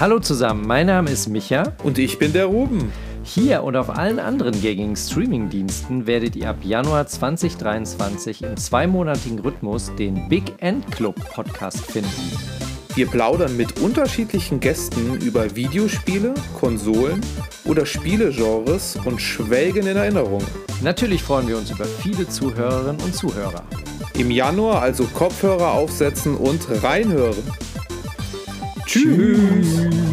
Hallo zusammen, mein Name ist Micha. Und ich bin der Ruben. Hier und auf allen anderen gängigen Streaming-Diensten werdet ihr ab Januar 2023 im zweimonatigen Rhythmus den Big End Club Podcast finden. Wir plaudern mit unterschiedlichen Gästen über Videospiele, Konsolen oder Spielegenres und schwelgen in Erinnerung. Natürlich freuen wir uns über viele Zuhörerinnen und Zuhörer. Im Januar also Kopfhörer aufsetzen und reinhören. Tschüss. Tschüss.